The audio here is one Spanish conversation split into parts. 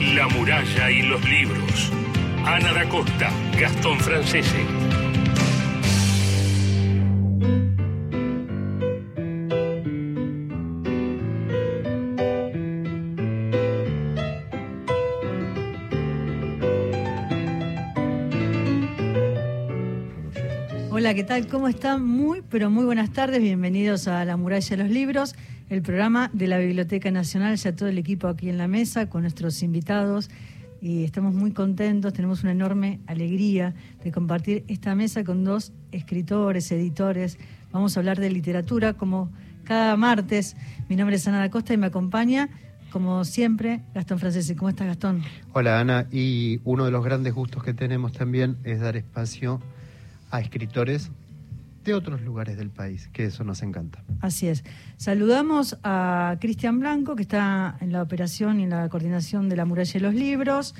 La muralla y los libros. Ana da Costa, Gastón Francese. Hola, ¿qué tal? ¿Cómo están? Muy, pero muy buenas tardes. Bienvenidos a La Muralla de los Libros, el programa de la Biblioteca Nacional. Ya todo el equipo aquí en la mesa con nuestros invitados y estamos muy contentos. Tenemos una enorme alegría de compartir esta mesa con dos escritores, editores. Vamos a hablar de literatura como cada martes. Mi nombre es Ana da y me acompaña como siempre, Gastón Francese. ¿Cómo estás, Gastón? Hola, Ana. Y uno de los grandes gustos que tenemos también es dar espacio a escritores de otros lugares del país, que eso nos encanta. Así es. Saludamos a Cristian Blanco, que está en la operación y en la coordinación de la muralla de los libros.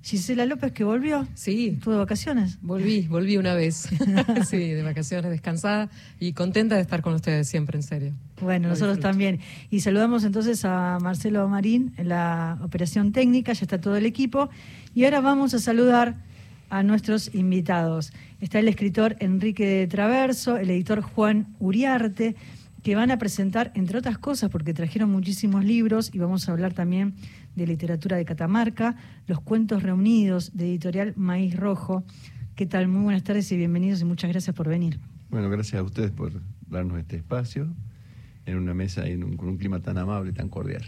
Gisela López, que volvió. Sí. ¿Estuvo de vacaciones? Volví, volví una vez. sí, de vacaciones, descansada y contenta de estar con ustedes siempre, en serio. Bueno, Lo nosotros disfruto. también. Y saludamos entonces a Marcelo Marín en la operación técnica, ya está todo el equipo. Y ahora vamos a saludar a nuestros invitados. Está el escritor Enrique de Traverso, el editor Juan Uriarte, que van a presentar, entre otras cosas, porque trajeron muchísimos libros y vamos a hablar también de literatura de Catamarca, los cuentos reunidos de editorial Maíz Rojo. ¿Qué tal? Muy buenas tardes y bienvenidos y muchas gracias por venir. Bueno, gracias a ustedes por darnos este espacio en una mesa y en un- con un clima tan amable, tan cordial.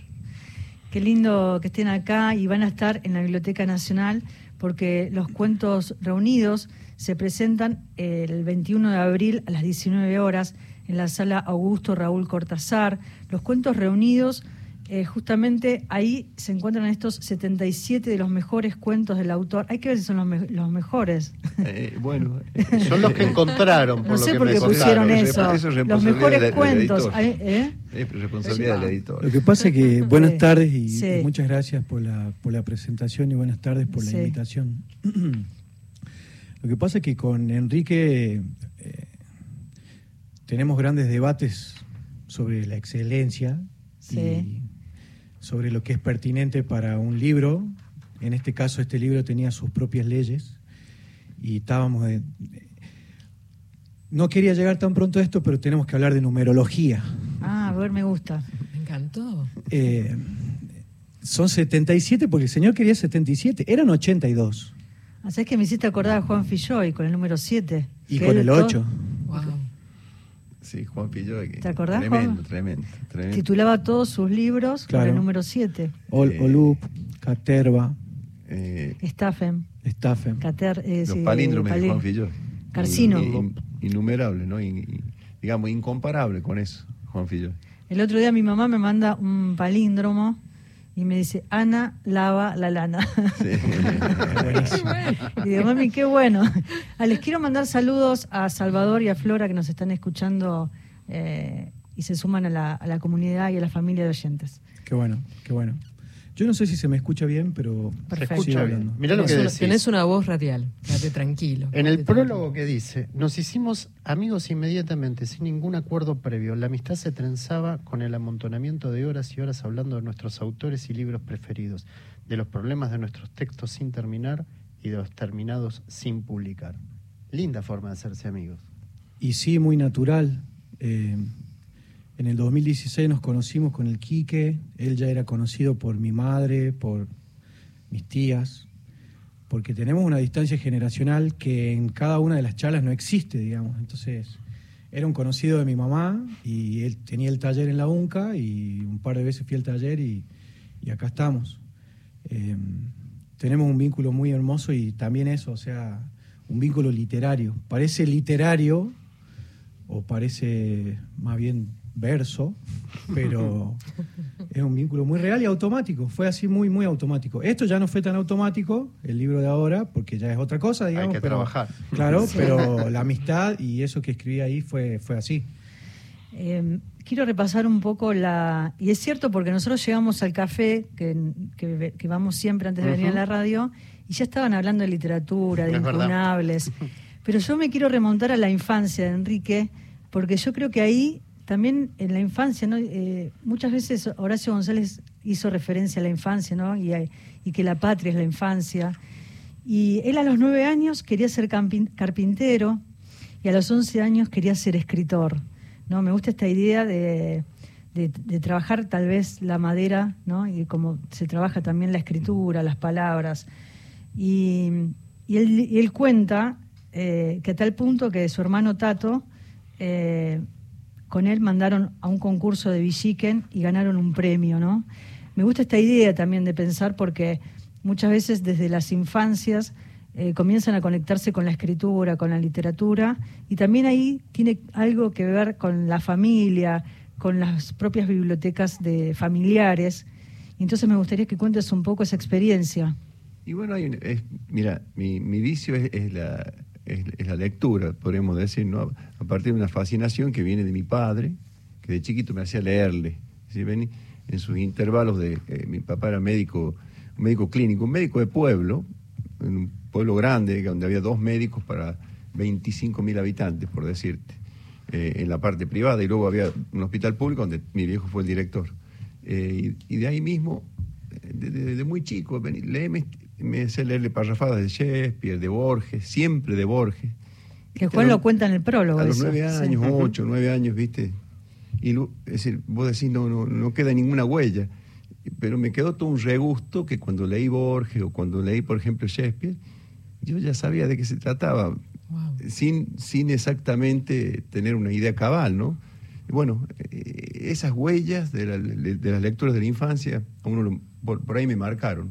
Qué lindo que estén acá y van a estar en la Biblioteca Nacional porque los cuentos reunidos se presentan el 21 de abril a las 19 horas en la sala Augusto Raúl Cortázar. Los cuentos reunidos, eh, justamente ahí se encuentran estos 77 de los mejores cuentos del autor. Hay que ver si son los, me- los mejores. Eh, bueno, Son los que encontraron, por No lo sé que por me qué pusieron contaron. Eso eso. es Los mejores cuentos. Ay, ¿eh? es responsabilidad del editor. Lo que pasa es que buenas tardes y Sí. muchas gracias por la, por la presentación y buenas tardes por la Sí. invitación. Lo que pasa es que con Enrique eh, tenemos grandes debates sobre la excelencia Sí. y sobre lo que es pertinente para un libro. En este caso, este libro tenía sus propias leyes y estábamos... de- no quería llegar tan pronto a esto, pero tenemos que hablar de numerología. Ah, a ver, me gusta. Me encantó. Eh, son 77 porque el señor quería 77, eran 82. Así que me hiciste acordar a Juan Filloy con el número 7. Y con el todo- 8. Wow. Sí, Juan ¿Te acordás, Tremendo, Juan? tremendo, tremendo. Titulaba todos sus libros con el número 7. Ol, Eh. Olup, Caterva, Eh, Staffen, Staffen. Cater, eh, los sí, palíndromes de Juan Fillo. Carcino. In- in- innumerables, ¿no? In- in- digamos, incomparable con eso, Juan Fillo. El otro día mi mamá me manda un palíndromo y me dice, Ana lava la lana. Sí. Buenísimo. y digo, mami, qué bueno. Ah, les quiero mandar saludos a Salvador y a Flora que nos están escuchando eh, y se suman a la, a la comunidad y a la familia de oyentes. Qué bueno, qué bueno. Yo no sé si se me escucha bien, pero Perfecto. escucha bien. hablando. Mirá lo que una, decís. tenés una voz radial. Quédate tranquilo. En el prólogo que dice, nos hicimos amigos inmediatamente, sin ningún acuerdo previo. La amistad se trenzaba con el amontonamiento de horas y horas hablando de nuestros autores y libros preferidos, de los problemas de nuestros textos sin terminar y de los terminados sin publicar. Linda forma de hacerse amigos. Y sí, muy natural. Eh, en el 2016 nos conocimos con el Quique. Él ya era conocido por mi madre, por mis tías, porque tenemos una distancia generacional que en cada una de las charlas no existe, digamos. Entonces, era un conocido de mi mamá y él tenía el taller en la UNCA y un par de veces fui al taller y, acá estamos. Eh, tenemos un vínculo muy hermoso y también eso, o sea, un vínculo literario. Parece literario o parece más bien verso, pero es un vínculo muy real y automático. Fue así muy, muy automático. Esto ya no fue tan automático, el libro de ahora, porque ya es otra cosa, digamos. Hay que pero- trabajar. Claro, pero la amistad y eso que escribí ahí fue, fue así. Eh, quiero repasar un poco la... Y es cierto porque nosotros llegamos al café, que, que- que vamos siempre antes de venir a la radio, y ya estaban hablando de literatura, de Es verdad. incunables. Pero yo me quiero remontar a la infancia de Enrique, porque yo creo que ahí también en la infancia, ¿no? Eh, muchas veces Horacio González hizo referencia a la infancia, ¿no? Y, que la patria es la infancia. Y él a los nueve años quería ser carpintero y a los once años quería ser escritor. ¿no? Me gusta esta idea de, de- trabajar tal vez la madera, ¿no? y como se trabaja también la escritura, las palabras. Y, y él cuenta eh, que a tal punto que su hermano Tato, eh, con él mandaron a un concurso de Villiquen y ganaron un premio, ¿no? Me gusta esta idea también de pensar porque muchas veces desde las infancias eh, comienzan a conectarse con la escritura, con la literatura, y también ahí tiene algo que ver con la familia, con las propias bibliotecas de familiares. Entonces me gustaría que cuentes un poco esa experiencia. Y bueno, hay un- mira, mi, vicio es la, es, la lectura, podríamos decir, ¿no? A partir de una fascinación que viene de mi padre, que de chiquito me hacía leerle. ¿sí? Ven, En sus intervalos de... eh, mi papá era médico, un médico clínico, un médico de pueblo, en un pueblo grande, donde había dos médicos para 25 mil habitantes, por decirte, eh, en la parte privada, y luego había un hospital público donde mi viejo fue el director. Eh, y, de ahí mismo, desde de, de muy chico, vení, léeme, me hacía leerle parrafadas de Shakespeare, de Borges, siempre de Borges. Que Juan lo los- cuenta en el prólogo. A los nueve Sí. años, ocho, nueve años, ¿viste? Y lo- es decir, vos decís, no, no, no queda ninguna huella. Pero me quedó todo un regusto que cuando leí Borges o cuando leí, por ejemplo, Shakespeare, yo ya sabía de qué se trataba, Wow. sin, sin exactamente tener una idea cabal, ¿no? Bueno, eh, esas huellas de, la- de- las lecturas de la infancia, a uno lo- por, por ahí me marcaron.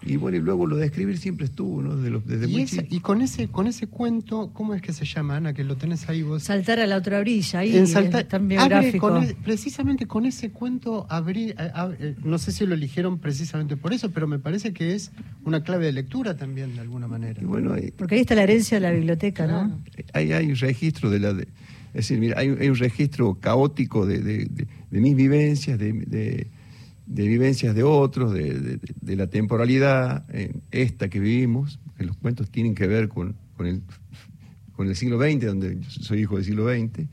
Y bueno, y luego lo de escribir siempre estuvo, ¿no? Desde, los- desde Y, muy esa- y con ese con ese cuento, ¿cómo es que se llama, Ana? Que lo tenés ahí vos. Saltar a la otra orilla, ahí En es tan biográfico. con precisamente con ese cuento, abrí, eh, no sé si lo eligieron precisamente por eso, pero me parece que es una clave de lectura también, de alguna manera. Y bueno, eh, Porque ahí está la herencia de la biblioteca, ¿no? Claro. hay, hay un registro de la de- es decir mira hay, hay un registro caótico de, de- de- de mis vivencias de, de- vivencias de otros de, de- de la temporalidad eh, esta que vivimos que los cuentos tienen que ver con, con el con el siglo XX donde yo soy hijo del siglo XX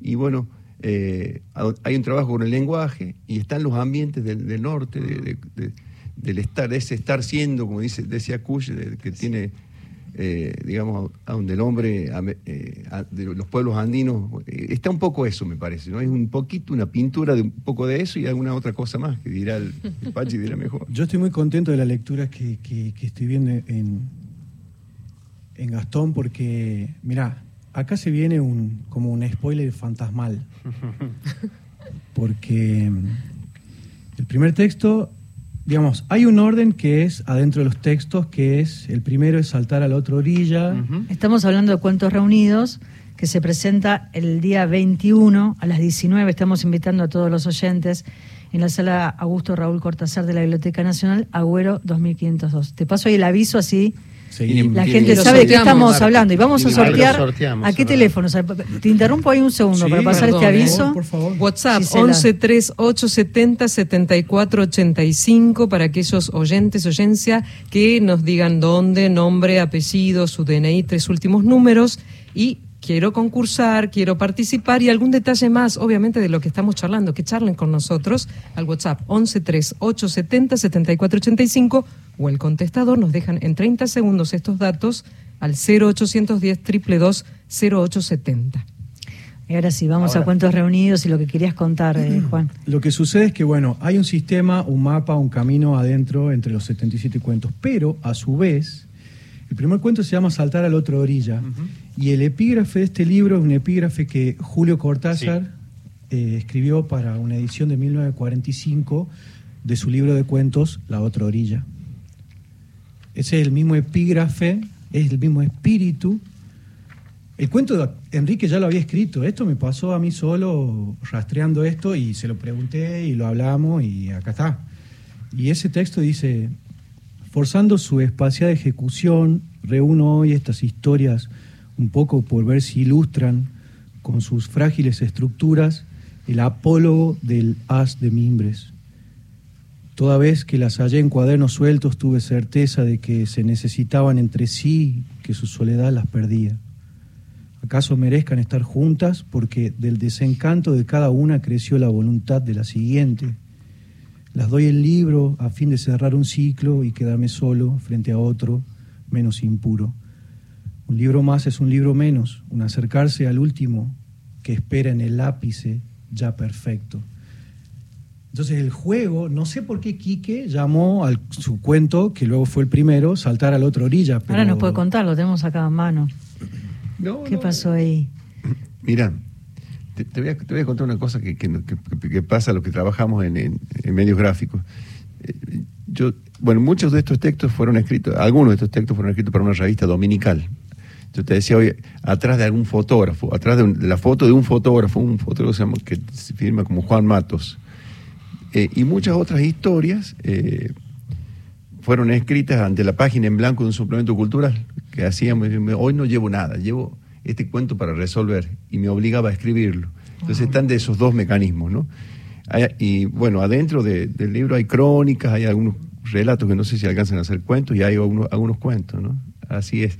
y bueno eh, hay un trabajo con el lenguaje y están los ambientes del, del norte de- de- de- del estar de ese estar siendo como dice decía Kush que tiene eh, digamos, a donde el hombre, eh, a- de los pueblos andinos, eh, está un poco eso, me parece, ¿no? Es un poquito, una pintura de un poco de eso y alguna otra cosa más que dirá el, el Pachi, dirá mejor. Yo estoy muy contento de la lectura que, que- que estoy viendo en, en Gastón porque, mira, acá se viene un como un spoiler fantasmal. Porque mm, el primer texto, digamos, hay un orden que es adentro de los textos, que es, el primero es saltar a la otra orilla. Estamos hablando de Cuentos Reunidos, que se presenta el día 21 a las 19. Estamos invitando a todos los oyentes en la sala Augusto Raúl Cortázar de la Biblioteca Nacional, Agüero 2502. Te paso ahí el aviso así. Seguimos. La gente sabe de qué estamos hablando y vamos a sortear a qué teléfono. O sea, te interrumpo ahí un segundo Sí, para pasar perdón, este ¿eh? aviso. Por favor. WhatsApp Gisela. 11 3 870 74 85 para aquellos oyentes, oyencia, que nos digan dónde, nombre, apellido, su DNI, tres últimos números y quiero concursar, quiero participar y algún detalle más, obviamente, de lo que estamos charlando, que charlen con nosotros al WhatsApp 11 3 870 74 85 o el contestador nos dejan en 30 segundos estos datos al 0810 222 0870. Y ahora sí, vamos a. Cuentos Reunidos y lo que querías contar, eh, Juan. Lo que sucede es que, bueno, hay un sistema, un mapa, un camino adentro entre los 77 cuentos, pero a su vez, el primer cuento se llama Saltar a la otra orilla, y el epígrafe de este libro es un epígrafe que Julio Cortázar eh, escribió para una edición de 1945 de su libro de cuentos La otra orilla. Ese es el mismo epígrafe, es el mismo espíritu. El cuento de Enrique ya lo había escrito, esto me pasó a mí solo rastreando esto y se lo pregunté y lo hablamos y acá está. Y ese texto dice, forzando su espaciada ejecución, reúno hoy estas historias un poco por ver si ilustran con sus frágiles estructuras el apólogo del haz de mimbres. Toda vez que las hallé en cuadernos sueltos tuve certeza de que se necesitaban entre sí, que su soledad las perdía. acaso merezcan estar juntas, porque del desencanto de cada una creció la voluntad de la siguiente. Las doy el libro a fin de cerrar un ciclo y quedarme solo frente a otro menos impuro. Un libro más es un libro menos, un acercarse al último que espera en el ápice ya perfecto. Entonces el juego, no sé por qué Quique llamó a su cuento, que luego fue el primero, saltar a la otra orilla. Pero... Ahora nos puede contar, lo tenemos acá en mano. ¿Qué pasó ahí? Mira, te, voy a, contar una cosa que, pasa a los que trabajamos en, en, medios gráficos. Eh, yo, bueno, muchos de estos textos fueron escritos, algunos de estos textos fueron escritos para una revista dominical. Yo te decía hoy, atrás de algún fotógrafo, atrás de, la foto de un fotógrafo, un fotógrafo que se firma como Juan Matos, eh, y muchas otras historias eh, fueron escritas ante la página en blanco de un suplemento cultural que hacíamos. Hoy no llevo nada, llevo este cuento para resolver y me obligaba a escribirlo. Entonces están de esos dos mecanismos, ¿no? y bueno, adentro del libro hay crónicas, hay algunos relatos que no sé si alcanzan a ser cuentos y hay algunos, algunos cuentos, ¿no? Así es.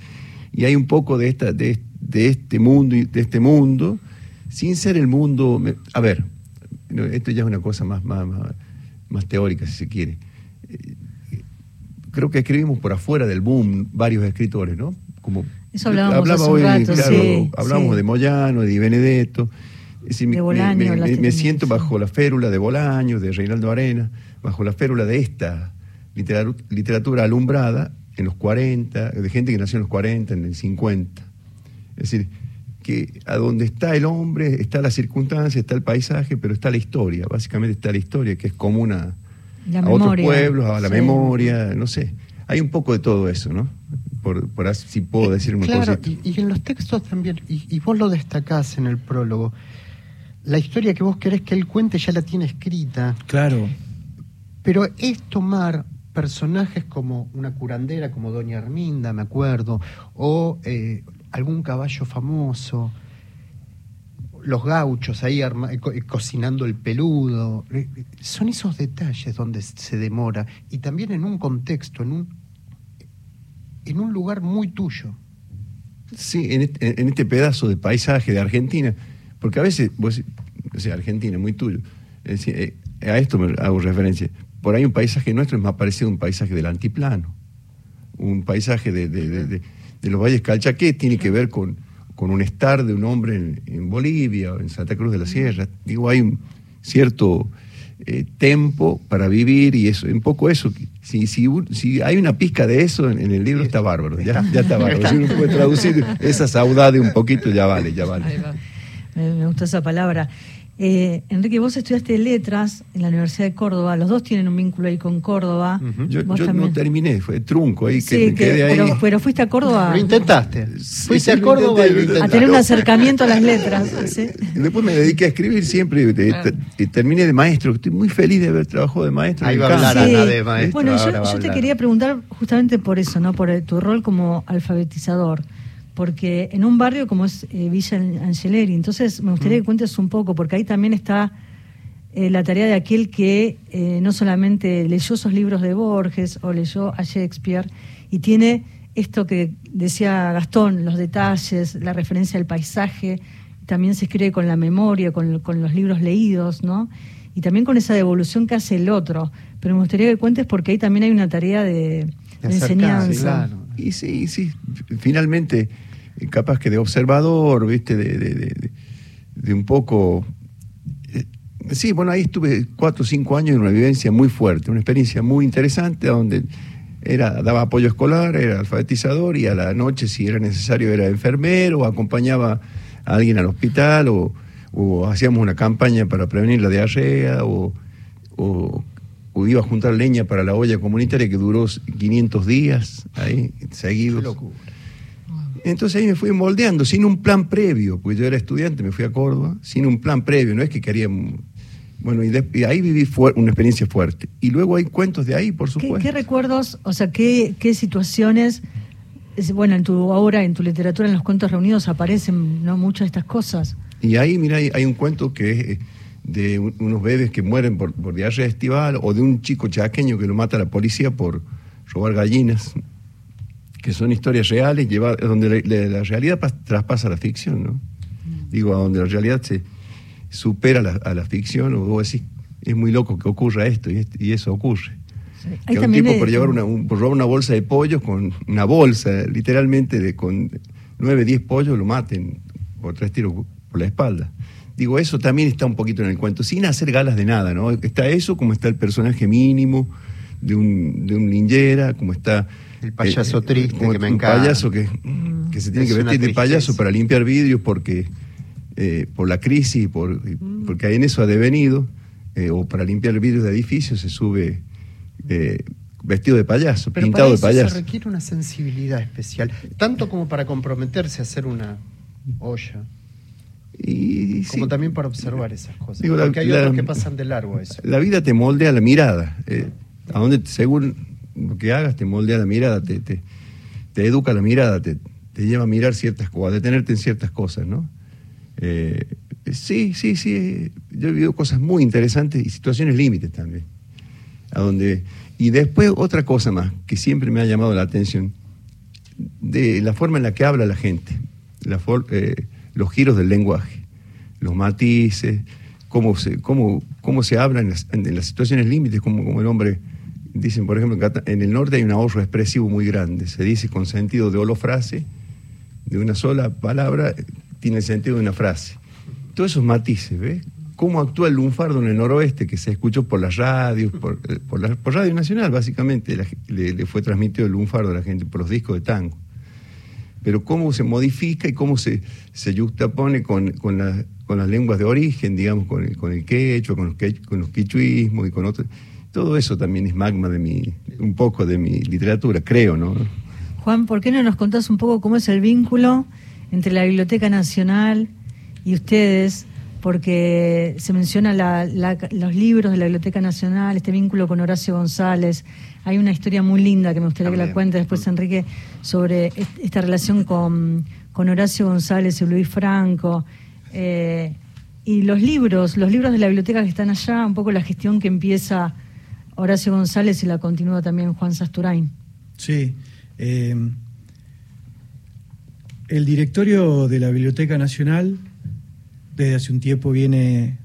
Y hay un poco de, esta, de, de este mundo, de este mundo, sin ser el mundo. A ver, esto ya es una cosa más, más, más, teórica, si se quiere. Eh, creo que escribimos por afuera del boom varios escritores, ¿no? Como Eso hablábamos hablaba hoy, claro, hablamos de Moyano, de Di Benedetto. me, siento bajo la férula de Bolaño, de Reinaldo Arena, bajo la férula de esta literatura alumbrada en los 40, de gente que nació en los 40, en el 50. Es decir, que a donde está el hombre está la circunstancia, está el paisaje, pero está la historia, básicamente está la historia, que es común a, otros pueblos, a la memoria, no sé. Hay un poco de todo eso, ¿no? Por, por si puedo eh, decir una claro, y, y, en los textos también, y, y, vos lo destacás en el prólogo, la historia que vos querés que él cuente ya la tiene escrita. Claro. Pero es tomar personajes como una curandera, como Doña Arminda, me acuerdo, o eh, algún caballo famoso, los gauchos ahí cocinando el peludo. Eh, son esos detalles donde se demora y también en un contexto, en un, en un lugar muy tuyo. Sí, en este, pedazo de paisaje de Argentina, porque a veces, vos, o sea, Argentina, muy tuyo, eh, a esto me hago referencia. Por ahí un paisaje nuestro es más parecido a un paisaje del antiplano, un paisaje de de los valles Calchaquí tiene que ver con, con un estar de un hombre en, Bolivia en Santa Cruz de la Sierra. Digo, hay un cierto eh, tempo para vivir y eso, un poco eso. Si, si, si hay una pizca de eso en, el libro está bárbaro, ya, ya está bárbaro. Si uno puede traducir esa saudade un poquito, ya vale, ya vale. Me gusta esa palabra. Eh, Enrique, vos estudiaste letras en la Universidad de Córdoba, los dos tienen un vínculo ahí con Córdoba. Yo, no terminé, fue trunco ahí, que, quedé ahí. Pero, fuiste a Córdoba. Lo intentaste. fuiste a Córdoba a tener un acercamiento a las letras. Después me dediqué a escribir siempre y, terminé de maestro. Estoy muy feliz de haber trabajado de maestro. Ahí va a hablar Ana de maestro. Bueno, yo, te quería preguntar justamente por eso, ¿no? Por tu rol como alfabetizador porque en un barrio como es eh, Villa Angeleri, entonces me gustaría que cuentes un poco, porque ahí también está eh, la tarea de aquel que eh, no solamente leyó esos libros de Borges o leyó a Shakespeare y tiene esto que decía Gastón, los detalles, la referencia al paisaje, también se escribe con la memoria, con, los libros leídos, ¿no? Y también con esa devolución que hace el otro. Pero me gustaría que cuentes porque ahí también hay una tarea de, enseñanza. Y sí, sí, finalmente, eh, capaz que de observador, ¿viste? De, de, un poco... Eh, sí, bueno, ahí estuve cuatro o cinco años en una vivencia muy fuerte, una experiencia muy interesante donde era, daba apoyo escolar, era alfabetizador y a la noche, si era necesario, era enfermero, acompañaba a alguien al hospital o, hacíamos una campaña para prevenir la diarrea o, o iba a juntar leña para la olla comunitaria que duró 500 días ahí seguidos. Entonces ahí me fui moldeando, sin un plan previo, porque yo era estudiante, me fui a Córdoba, sin un plan previo, no es que quería... Bueno, y, ahí viví una experiencia fuerte. Y luego hay cuentos de ahí, por supuesto. ¿Qué, recuerdos, o sea, qué, qué situaciones, bueno, en tu obra, en tu literatura, en los cuentos reunidos aparecen no muchas de estas cosas? Y ahí, mira, hay un cuento que es de unos bebés que mueren por, por diarrea estival o de un chico chaqueño que lo mata la policía por robar gallinas. que son historias reales, lleva- donde la, la- la realidad pas- traspasa la ficción, ¿no? Digo, a donde la realidad se supera la- a la ficción, o vos decís, es muy loco que ocurra esto, y, est- y eso ocurre. Que un tipo por llevar una, un- por robar una bolsa de pollos con una bolsa, literalmente de con nueve, diez pollos lo maten por tres tiros por la espalda. Digo, eso también está un poquito en el cuento, sin hacer galas de nada, ¿no? Está eso como está el personaje mínimo de un, de un ninjera, como está... El payaso triste como que me un encanta. payaso que, que se tiene Es que vestir de payaso para limpiar vidrios porque eh, por la crisis, por, porque en eso ha devenido, eh, o para limpiar vidrios de edificios se sube eh, vestido de payaso, Pero pintado para de payaso. se requiere una sensibilidad especial, tanto como para comprometerse a hacer una olla, Y, como sí, también para observar esas cosas. Digo, la- Porque hay la- otros que pasan de largo eso. la vida te moldea la mirada. eh, a donde, según lo que hagas, te moldea la mirada, te, te, te educa la mirada, te, te lleva a mirar ciertas cosas, a detenerte en ciertas cosas, ¿no? Eh, sí, sí, sí. Yo he vivido cosas muy interesantes y situaciones límites también. A donde, y después otra cosa más que siempre me ha llamado la atención, de la forma en la que habla la gente, la for- eh, los giros del lenguaje, los matices, cómo se, cómo, cómo se habla en las, situaciones límites, como, como el hombre, dicen por ejemplo, en el norte hay un ahorro expresivo muy grande, se dice con sentido de holofrase, de una sola palabra, tiene el sentido de una frase. Todos esos matices, ¿ves? Cómo actúa el lunfardo en el noroeste, que se escuchó por las radios, por, eh, por, Radio Nacional, básicamente, le, le fue transmitido el lunfardo a la gente por los discos de tango. Pero cómo se modifica y cómo se, se yuxtapone con, con, la- con las lenguas de origen, digamos, con el, con el quechua, con los, que- con los quichuismos y con otros. Todo eso también es magma de mi, un poco de mi literatura, creo, ¿no? Juan, ¿por qué no nos contás un poco cómo es el vínculo entre la Biblioteca Nacional y ustedes? Porque se menciona la- la- los libros de la Biblioteca Nacional, este vínculo con Horacio González. Hay una historia muy linda que me gustaría que la cuente después, Enrique, sobre est- esta relación con, con Horacio González y Luis Franco. Eh, y los libros, los libros de la biblioteca que están allá, un poco la gestión que empieza Horacio González y la continúa también Juan Sasturain. Sí. eh, el directorio de la Biblioteca Nacional desde hace un tiempo viene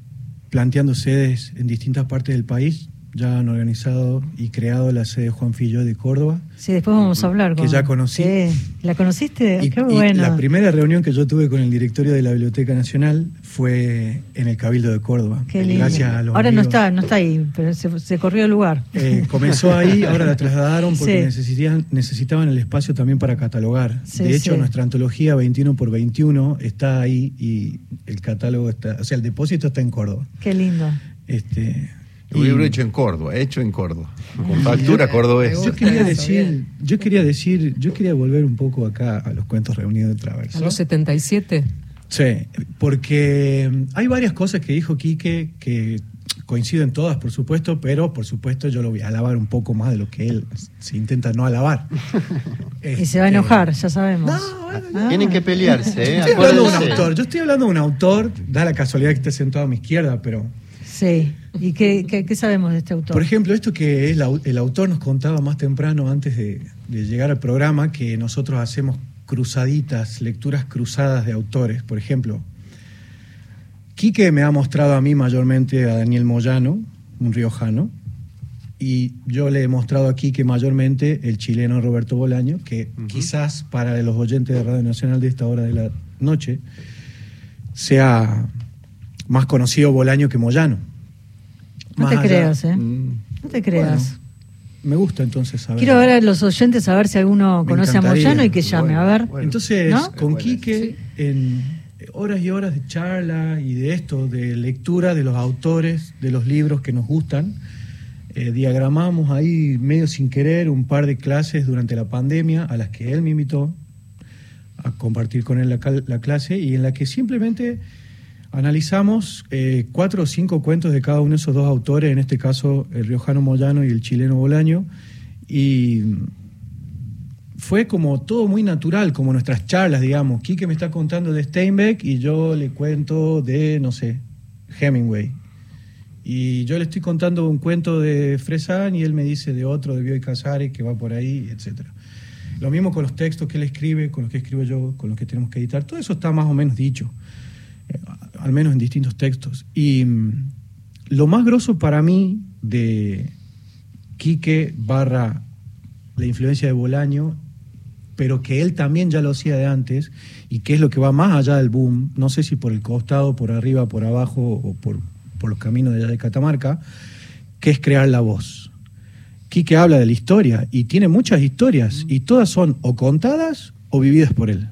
planteando sedes en distintas partes del país. Ya han organizado y creado la sede Juan Filló de Córdoba. Sí, después vamos a hablar. Que ya conocí. Sí. ¿La conociste? Y, Qué y bueno. la primera reunión que yo tuve con el directorio de la Biblioteca Nacional fue en el Cabildo de Córdoba. Qué lindo. Gracias a los Ahora no está, no está ahí, pero se, se corrió el lugar. Eh, comenzó ahí, ahora la trasladaron porque Sí. necesitaban el espacio también para catalogar. Sí, de hecho, nuestra antología 21 por 21 está ahí y el catálogo está, o sea, el depósito está en Córdoba. Qué lindo. Este, Un libro hecho en Córdoba, hecho en Córdoba, con factura cordobesa. yo quería decir, yo quería decir, yo quería volver un poco acá a los cuentos reunidos de A Traverso. los 77. Sí, porque mm, hay varias cosas que dijo Quique que coinciden todas, por supuesto, pero por supuesto yo lo voy a alabar un poco más de lo que él se intenta no alabar. Y se va a Este, enojar, ya sabemos. No, bueno, Ah. Tienen que pelearse, ¿eh? Estoy hablando de un autor, yo estoy hablando de un autor, da la casualidad que esté sentado a mi izquierda, pero Sí. ¿Y qué, qué, qué sabemos de este autor? por ejemplo, esto que el autor nos contaba más temprano antes de, de llegar al programa, que nosotros hacemos cruzaditas, lecturas cruzadas de autores, por ejemplo. Quique me ha mostrado a mí mayormente a Daniel Moyano, un riojano, y yo le he mostrado a Quique mayormente el chileno Roberto Bolaño, que quizás para los oyentes de Radio Nacional de esta hora de la noche sea más conocido Bolaño que Moyano. No Más te allá- creas, ¿eh? Mm. No te creas. Bueno, me gusta entonces saber. Quiero ver a los oyentes a ver si alguno Me conoce a. Moyano y que llame. a ver. Bueno. Entonces, ¿No? con Quique, en horas y horas de charla y de esto, de lectura de los autores, de los libros que nos gustan, eh, diagramamos ahí medio sin querer un par de clases durante la pandemia a las que él me invitó a compartir con él la, cal- la clase y en la que simplemente analizamos eh, cuatro o cinco cuentos de cada uno de esos dos autores, en este caso el riojano Moyano y el chileno Bolaño, y fue como todo muy natural, como nuestras charlas, digamos. Quique me está contando de Steinbeck y yo le cuento de, no sé, Hemingway. Y yo le estoy contando un cuento de Fresan y él me dice de otro, de Bioy Casares, que va por ahí, etcétera. Lo mismo con los textos que él escribe, con los que escribo yo, con los que tenemos que editar. Todo eso está más o menos dicho, eh, al menos en distintos textos. Y mm, lo más grosso para mí de Quique barra la influencia de Bolaño, pero que él también ya lo hacía de antes, y que es lo que va más allá del boom, no sé si por el costado, por arriba, por abajo o por, por los caminos de allá de Catamarca, que es crear la voz. Quique habla de la historia y tiene muchas historias y todas son o contadas o vividas por él,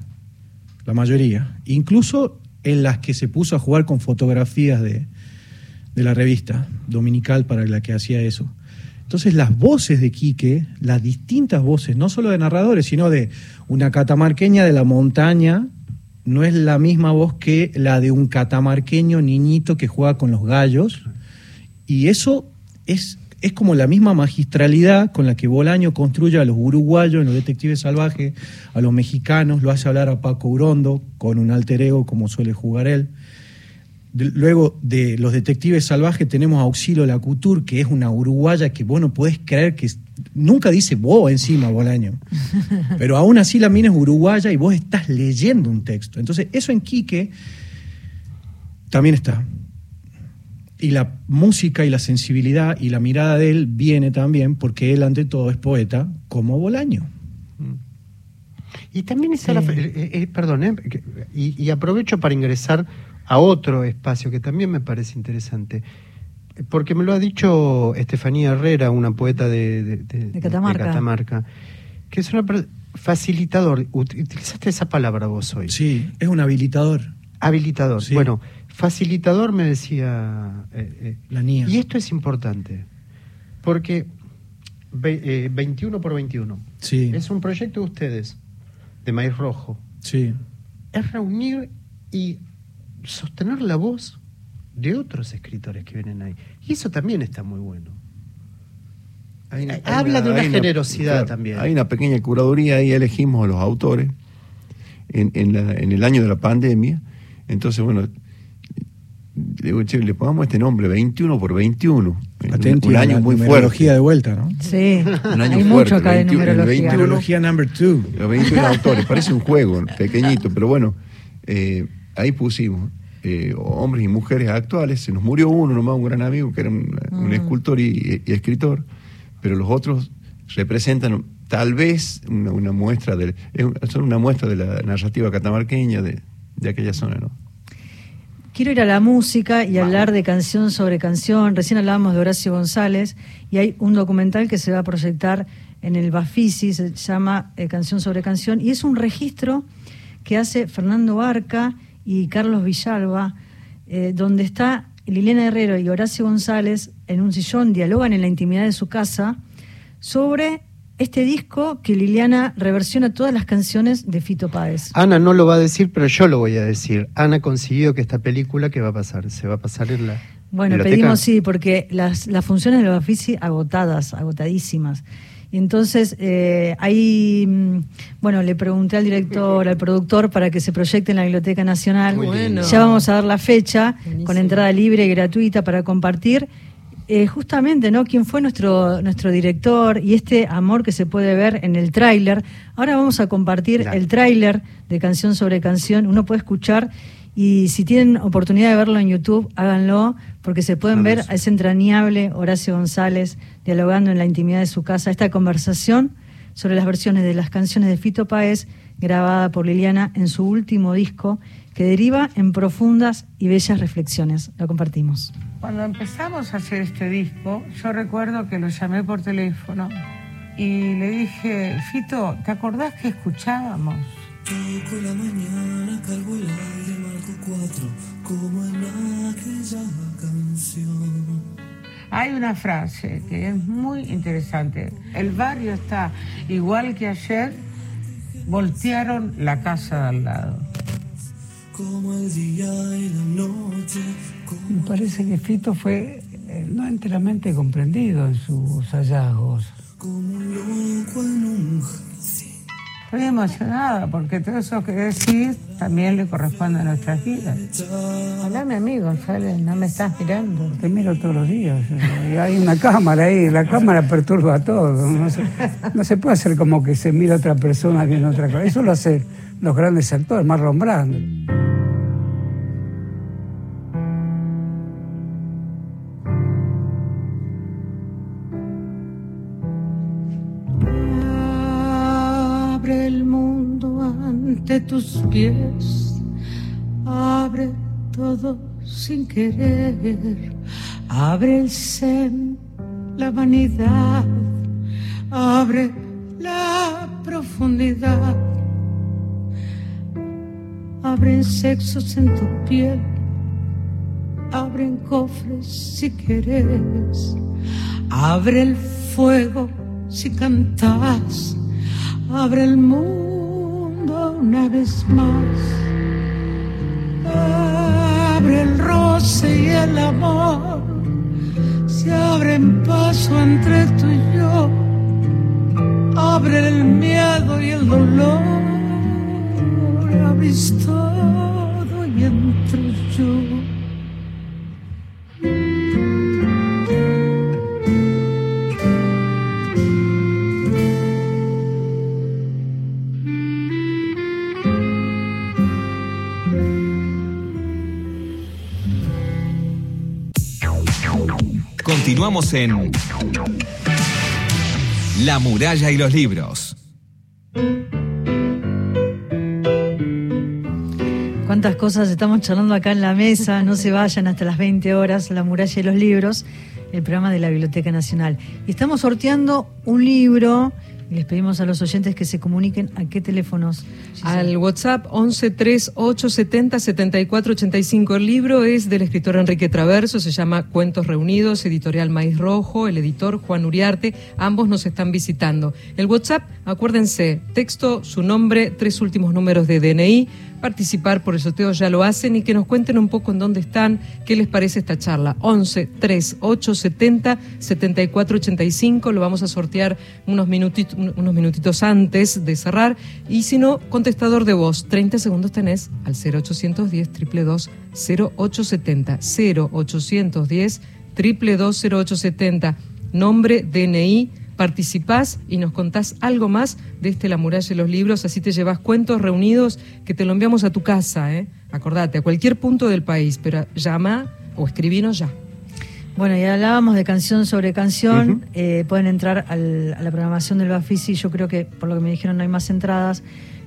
la mayoría, incluso en las que se puso a jugar con fotografías de, de la revista dominical para la que hacía eso. Entonces las voces de Quique, las distintas voces, no solo de narradores, sino de una catamarqueña de la montaña, no es la misma voz que la de un catamarqueño niñito que juega con los gallos. Y eso es, es como la misma magistralidad con la que Bolaño construye a los uruguayos en los detectives salvajes, a los mexicanos, lo hace hablar a Paco Urondo con un alter ego como suele jugar él. De- luego de los detectives salvajes tenemos a Auxilio Lacutur, que es una uruguaya que vos no podés creer que nunca dice vos encima Bolaño. Pero aún así la mina es uruguaya y vos estás leyendo un texto. Entonces, eso en Quique también está. Y la música y la sensibilidad y la mirada de él viene también porque él ante todo es poeta como Bolaño. Y también está Sí. la... eh, eh, perdón, eh, y, y aprovecho para ingresar a otro espacio que también me parece interesante. Porque me lo ha dicho Estefanía Herrera, una poeta de, de- de- De Catamarca. Catamarca, que es una facilitador. Ut- Utilizaste esa palabra vos hoy. Sí, es un habilitador, Habilitador. Sí. Bueno, facilitador me decía... eh, eh, la niña. y esto es importante, porque ve- eh, 21 por 21 Sí, es un proyecto de ustedes, de Maíz Rojo. sí. Es reunir y sostener la voz de otros escritores que vienen ahí. Y eso también está muy bueno. Hay una- Eh, hay habla de una generosidad también. Hay una pequeña curaduría ahí, elegimos a los autores en, en, la- en el año de la pandemia. Entonces, bueno, digo, che, le pongamos este nombre, 21 por 21. Un- año la muy numerología fuerte. de vuelta, ¿no? Sí, Un año hay fuerte, mucho acá de 21, el numerología. 21. Numerología number two. Los 21 autores, parece un juego pequeñito, pero bueno, eh, ahí pusimos eh, hombres y mujeres actuales. Se nos murió uno nomás, un gran amigo, que era un, un Mm. escultor y, y escritor, pero los otros representan tal vez una, una muestra de, son una muestra de la narrativa catamarqueña de, de aquella zona, ¿no? Quiero ir a la música y hablar de canción sobre canción. Recién hablábamos de Horacio González y hay un documental que se va a proyectar en el Bafisi, se llama eh, Canción sobre Canción, y es un registro que hace Fernando Barca y Carlos Villalba, eh, donde está Liliana Herrero y Horacio González en un sillón, dialogan en la intimidad de su casa sobre este disco que Liliana reversiona todas las canciones de Fito Páez. Ana no lo va a decir, pero yo lo voy a decir. Ana consiguió que esta película, ¿qué va a pasar? Se va a pasar en la. Bueno, biblioteca? pedimos sí, porque las, las funciones de los Bafisi agotadas, agotadísimas. Y entonces, eh, ahí, mm, bueno, le pregunté al director, al productor, para que se proyecte en la Biblioteca Nacional. Muy lindo. Ya vamos a dar la fecha, Buenísimo. con entrada libre y gratuita para compartir. Eh, justamente, ¿no? ¿Quién fue nuestro, nuestro director y este amor que se puede ver en el tráiler? Ahora vamos a compartir el tráiler de Canción sobre Canción. Uno puede escuchar y si tienen oportunidad de verlo en YouTube, háganlo, porque se pueden ver a ese entrañable Horacio González dialogando en la intimidad de su casa esta conversación sobre las versiones de las canciones de Fito Páez grabada por Liliana en su último disco que deriva en profundas y bellas reflexiones. Lo compartimos. Cuando empezamos a hacer este disco, yo recuerdo que lo llamé por teléfono y le dije, Fito, ¿te acordás que escuchábamos? Toco la mañana, cargo el aire, marco cuatro, como en aquella canción. Hay una frase que es muy interesante. El barrio está igual que ayer, voltearon la casa de al lado. Como el día y la noche, Me parece que Fito fue eh, no enteramente comprendido en sus hallazgos. en. Estoy emocionada porque todo eso que decís también le corresponde a nuestras vidas. Hola, mi amigo, ¿sale? No me estás mirando. Te miro todos los días. Hay una cámara ahí, la cámara perturba todo. No se, no se puede hacer como que se mira otra persona viendo otra cosa. Eso lo hacen los grandes actores, Marlon Brando. Abre todo sin querer, abre el sen, la vanidad, abre la profundidad, abren sexos en tu piel, abren cofres si quieres, abre el fuego si cantas abre el mundo una vez más. Abre el roce y el amor, se abren paso entre tú y yo. Abre el miedo y el dolor, abrís todo En La muralla y los libros. Cuántas cosas estamos charlando acá en la mesa, no se vayan hasta las 20 horas, La muralla y los libros, el programa de la Biblioteca Nacional. Estamos sorteando un libro les pedimos a los oyentes que se comuniquen a qué teléfonos. Al WhatsApp 11 3870 7485. El libro es del escritor Enrique Traverso, se llama Cuentos Reunidos, editorial Maíz Rojo, el editor Juan Uriarte. Ambos nos están visitando. El WhatsApp, acuérdense, texto, su nombre, tres últimos números de DNI. Participar por el sorteo ya lo hacen y que nos cuenten un poco en dónde están, qué les parece esta charla. 11 3870 7485. Lo vamos a sortear unos minutitos, unos minutitos antes de cerrar. Y si no, contestador de voz. 30 segundos tenés al 0810 222 0870 0810 222 0870. Nombre, DNI participás y nos contás algo más de este La muralla y los libros, así te llevas cuentos reunidos que te lo enviamos a tu casa, ¿eh? Acordate, a cualquier punto del país, pero llama o escribinos ya. Bueno, ya hablábamos de canción sobre canción. eh, pueden entrar al- a la programación del Bafisi. Yo creo que, por lo que me dijeron, no hay más entradas,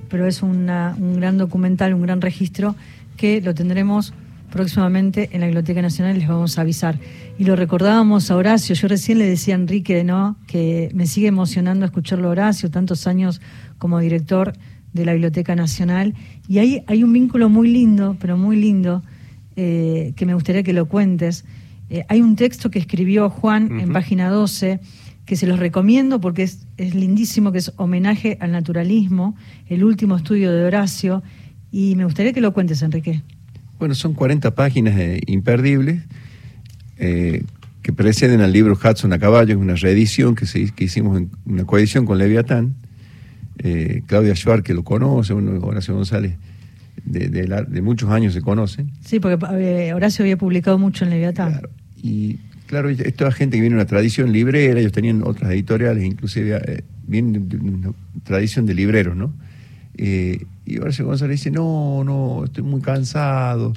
pero es una- un gran documental, un gran registro que lo tendremos próximamente en la Biblioteca Nacional les vamos a avisar. Y lo recordábamos a Horacio. Yo recién le decía a Enrique, ¿no? Que me sigue emocionando escucharlo a Horacio, tantos años como director de la Biblioteca Nacional. Y ahí hay un vínculo muy lindo, pero muy lindo, eh, que me gustaría que lo cuentes. Eh, hay un texto que escribió Juan en página 12 que se los recomiendo porque es, es lindísimo, que es homenaje al naturalismo, el último estudio de Horacio, y me gustaría que lo cuentes, Enrique. Bueno, son 40 páginas eh, imperdibles eh, que preceden al libro Hudson a caballo, es una reedición que, se, que hicimos en una coedición con Leviatán. Eh, Claudia Schwarz, que lo conoce, bueno, Horacio González, de, de la- de muchos años se conocen. Sí, porque eh, Horacio había publicado mucho en Leviatán. Claro, y claro, es toda gente que viene de una tradición librera, ellos tenían otras editoriales, inclusive vienen de una tradición de libreros, ¿no? Eh, y Horacio González dice, no, no, estoy muy cansado,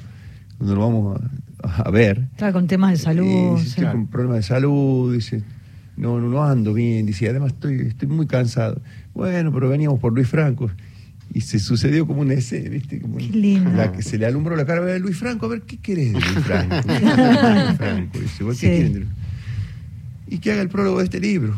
cuando lo vamos a, a ver. Estaba con temas de salud. Dice, sí. estoy con problemas de salud, dice, no, no, no ando bien, dice, además estoy, estoy muy cansado. Bueno, pero veníamos por Luis Franco. Y se sucedió como una escena, ¿viste? Como Qué lindo. la que se le alumbró la cara a Luis Franco, a ver, ¿qué querés de Luis Franco? ¿Qué querés de Luis Franco? Dice, "¿Vos qué Sí. quieren de Luis-?" Y que haga el prólogo de este libro.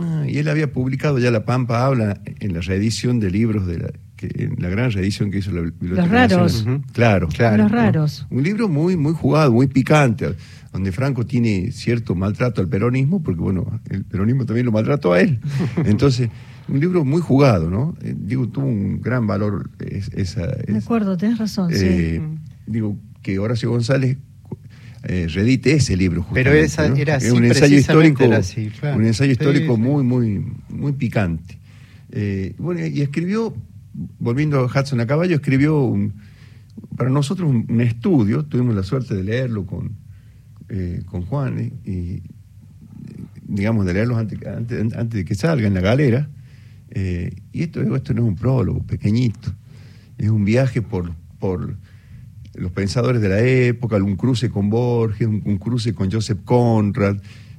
Ah, y él había publicado ya La Pampa Habla en la reedición de libros, de la, que, en la gran reedición que hizo la Biblioteca Los raros. Nacional. Claro. Los raros. Un libro muy, muy jugado, muy picante, donde Franco tiene cierto maltrato al peronismo, porque bueno, el peronismo también lo maltrató a él. Entonces, un libro muy jugado, ¿no? Eh, digo, tuvo un gran valor es- esa... De acuerdo, tenés razón, eh, sí. Digo, que Horacio González eh, redite ese libro. Pero esa ¿no? era así, un ensayo histórico, era así, claro. un ensayo histórico sí. muy, muy, muy picante. Eh, bueno, y escribió, volviendo a Hudson a caballo, escribió un- para nosotros un, un estudio, tuvimos la suerte de leerlo con, eh, con Juan, eh, y digamos, de leerlos antes, antes, antes de que salga en la galera. Y esto, esto no es un prólogo, pequeñito. Es un viaje por, por los pensadores de la época, un cruce con Borges, un, un cruce con Joseph Conrad.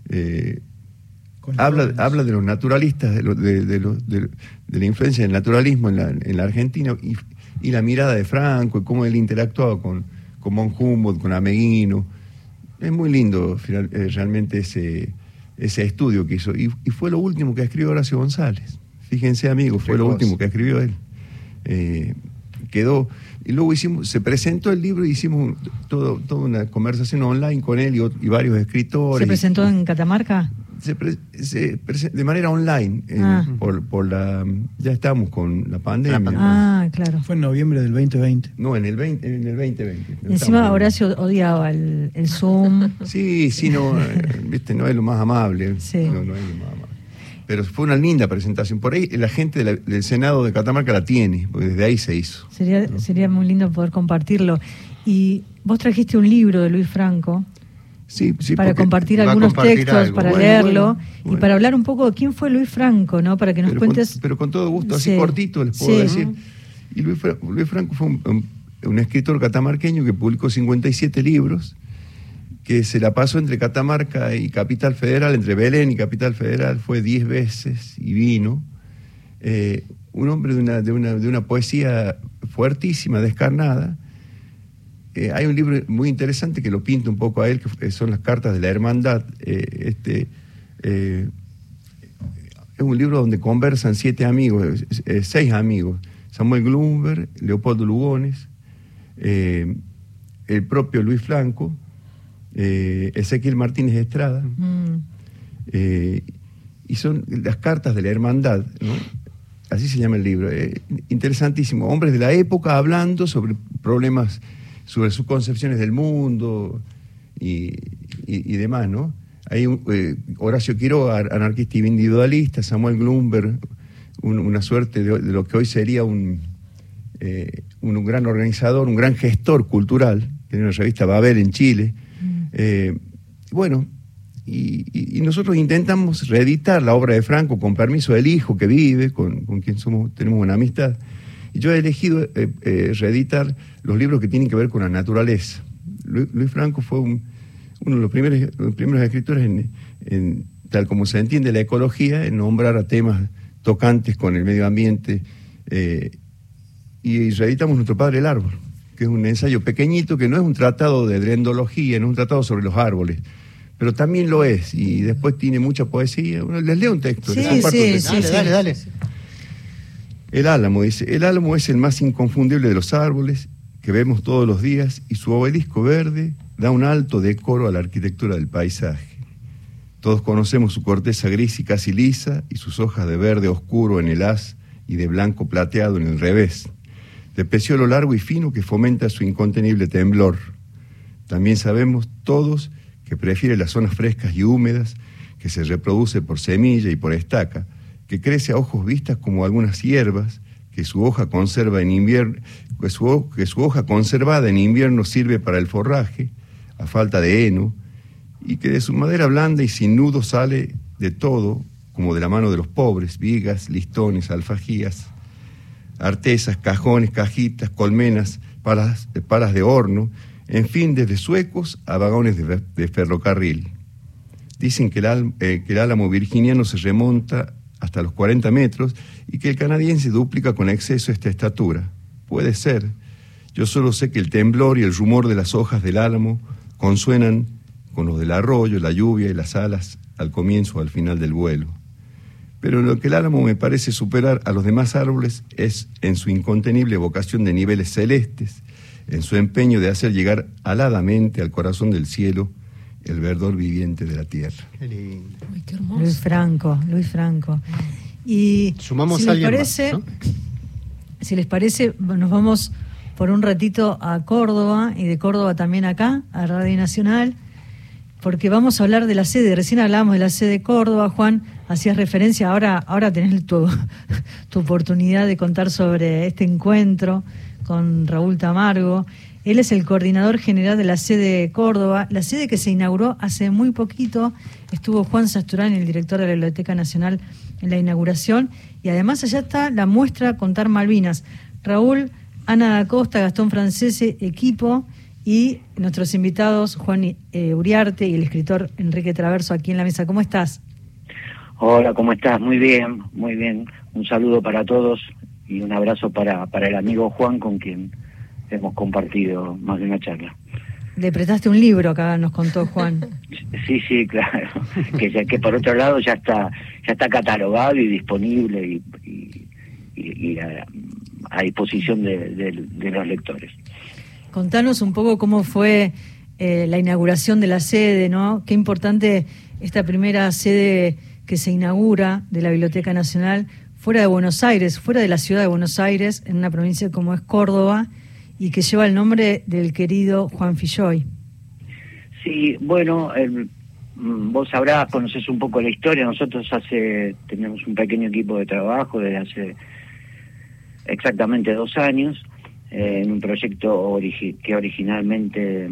eh, Con habla, habla de los naturalistas, de, lo- de- de lo- de- de la influencia del naturalismo en la, en la Argentina y, y la mirada de Franco y cómo él interactuaba con, con von Humboldt, con Ameguino. Es muy lindo eh, realmente ese, ese estudio que hizo. Y, y fue lo último que escribió Horacio González. Fíjense, amigos, fue lo último que escribió él. Eh, quedó. Y luego hicimos, se presentó el libro y hicimos todo, toda una conversación online con él y, varios escritores. ¿Se y- presentó en Catamarca? se pre- se prese- de manera online eh, Ah. por, por la ya estamos con la pandemia La Ah, claro. Fue en noviembre del 2020. no en el 20 en el 2020 No Encima Horacio odiaba el, el Zoom. sí sí no eh, viste no es lo más amable Sí. no, no es lo más amable pero fue una linda presentación por ahí la gente de la- del senado de Catamarca la tiene porque desde ahí se hizo Sería, sería muy lindo poder compartirlo. Y vos trajiste un libro de Luis Franco sí sí para compartir algunos compartir textos, algo. para Bueno, leerlo bueno, y para hablar un poco de quién fue Luis Franco, ¿no? Para que nos pero, con, cuentes. pero con todo gusto, así Sí. cortito les puedo decir. Y Luis, Luis Franco fue un, un- un escritor catamarqueño que publicó 57 libros, que se la pasó entre Catamarca y Capital Federal, entre Belén y Capital Federal, fue 10 veces y vino. Eh, un hombre de una, de, una, de una poesía fuertísima, descarnada. Eh, hay un libro muy interesante que lo pinta un poco a él, que son las cartas de la hermandad. Eh, este, es un libro donde conversan siete amigos, seis amigos. Samuel Glumber, Leopoldo Lugones, el propio Luis Franco, eh, Ezequiel Martínez Estrada, Mm, eh, y son las cartas de la hermandad, ¿no? así se llama el libro, eh, interesantísimo, hombres de la época hablando sobre problemas, sobre sus concepciones del mundo y, y- y demás, ¿no? Hay un, Horacio Quiroga, anarquista y individualista, Samuel Glumber, un- una suerte de, de lo que hoy sería un, un, un gran organizador, un gran gestor cultural, tiene una revista Babel en Chile. Eh, bueno, y, nosotros intentamos reeditar la obra de Franco con permiso del hijo que vive, con, con quien somos, tenemos una amistad. Y yo he elegido eh, eh, reeditar los libros que tienen que ver con la naturaleza. Lu- Luis Franco fue un- uno de los primeros, primeros escritores, en, tal como se entiende la ecología, en nombrar a temas tocantes con el medio ambiente. y reeditamos Nuestro Padre el Árbol, que es un ensayo pequeñito que no es un tratado de drendología, no es un tratado sobre los árboles, pero también lo es, y después tiene mucha poesía. Bueno, les leo un texto. les Sí, comparto un sí, texto. sí, Dale, sí. dale, dale. El álamo dice, el álamo es el más inconfundible de los árboles que vemos todos los días y su obelisco verde da un alto decoro a la arquitectura del paisaje. Todos conocemos su corteza gris y casi lisa y sus hojas de verde oscuro en el haz y de blanco plateado en el revés, de peciolo largo y fino que fomenta su incontenible temblor. También sabemos todos que prefiere las zonas frescas y húmedas, que se reproduce por semilla y por estaca, que crece a ojos vistas como algunas hierbas, que su hoja conserva en invierno, que su, que su hoja conservada en invierno sirve para el forraje, a falta de heno, y que de su madera blanda y sin nudo sale de todo, como de la mano de los pobres, vigas, listones, alfajías, artesas, cajones, cajitas, colmenas, palas, palas de horno, en fin, desde suecos a vagones de, fe- de ferrocarril. Dicen que el, eh, que el álamo virginiano se remonta hasta los 40 metros y que el canadiense duplica con exceso esta estatura. Puede ser. Yo solo sé que el temblor y el rumor de las hojas del álamo consuenan con los del arroyo, la lluvia y las alas al comienzo o al final del vuelo. Pero lo que el álamo me parece superar a los demás árboles es en su incontenible vocación de niveles celestes, en su empeño de hacer llegar aladamente al corazón del cielo el verdor viviente de la tierra. Qué lindo. Ay, qué hermoso. Luis Franco, Luis Franco. Y Sumamos si a les alguien parece, más, ¿no? si les parece, nos vamos por un ratito a Córdoba y de Córdoba también acá, a Radio Nacional, porque vamos a hablar de la sede. Recién hablábamos de la sede de Córdoba, Juan, hacías referencia, ahora, ahora tenés tu, tu oportunidad de contar sobre este encuentro con Raúl Tamargo. Él es el coordinador general de la sede de Córdoba, la sede que se inauguró hace muy poquito. Estuvo Juan Sasturán, el director de la Biblioteca Nacional, en la inauguración. Y además allá está la muestra Contar Malvinas. Raúl, Ana Acosta, Gastón Francese, equipo y nuestros invitados Juan eh, Uriarte y el escritor Enrique Traverso aquí en la mesa. ¿Cómo estás? Hola, ¿cómo estás? Muy bien, muy bien. Un saludo para todos y un abrazo para, para el amigo Juan con quien hemos compartido más de una charla. Le prestaste un libro acá, nos contó Juan. Sí, sí, claro. que, ya, que por otro lado ya está ya está catalogado y disponible y, y, y a, a, disposición de, de, de, los lectores. Contanos un poco cómo fue eh, la inauguración de la sede, ¿no? Qué importante esta primera sede que se inaugura de la Biblioteca Nacional fuera de Buenos Aires, fuera de la ciudad de Buenos Aires, en una provincia como es Córdoba y que lleva el nombre del querido Juan Filloy. Sí, bueno, el, vos sabrás, conoces un poco la historia. Nosotros hace tenemos un pequeño equipo de trabajo desde hace exactamente dos años eh, en un proyecto origi que originalmente